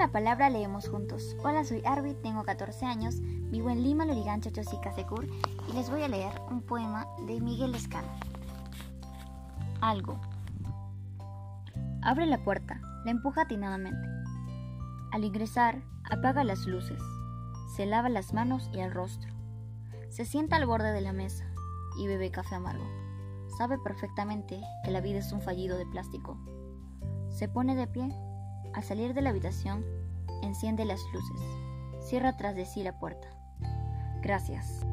la palabra, leemos juntos. Hola, soy Arvid, tengo 14 años, vivo en Lima, Lurigancho, Chosica, Secur, y les voy a leer un poema de Miguel Escano. Algo. Abre la puerta, la empuja atinadamente. Al ingresar, apaga las luces, se lava las manos y el rostro. Se sienta al borde de la mesa y bebe café amargo. Sabe perfectamente que la vida es un fallido de plástico. Se pone de pie al salir de la habitación, enciende las luces, cierra tras de sí la puerta. Gracias.